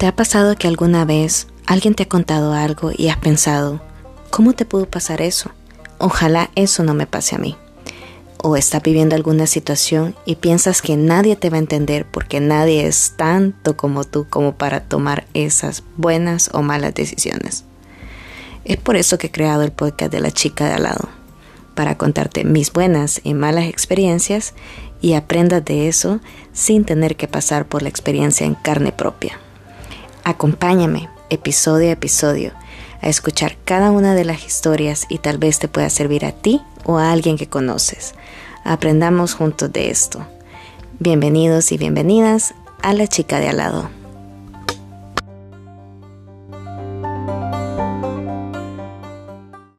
¿Te ha pasado que alguna vez alguien te ha contado algo y has pensado, ¿cómo te pudo pasar eso? Ojalá eso no me pase a mí. O estás viviendo alguna situación y piensas que nadie te va a entender porque nadie es tanto como tú como para tomar esas buenas o malas decisiones. Es por eso que he creado el podcast de la chica de al lado, para contarte mis buenas y malas experiencias y aprendas de eso sin tener que pasar por la experiencia en carne propia. Acompáñame episodio a episodio a escuchar cada una de las historias y tal vez te pueda servir a ti o a alguien que conoces. Aprendamos juntos de esto. Bienvenidos y bienvenidas a la chica de al lado.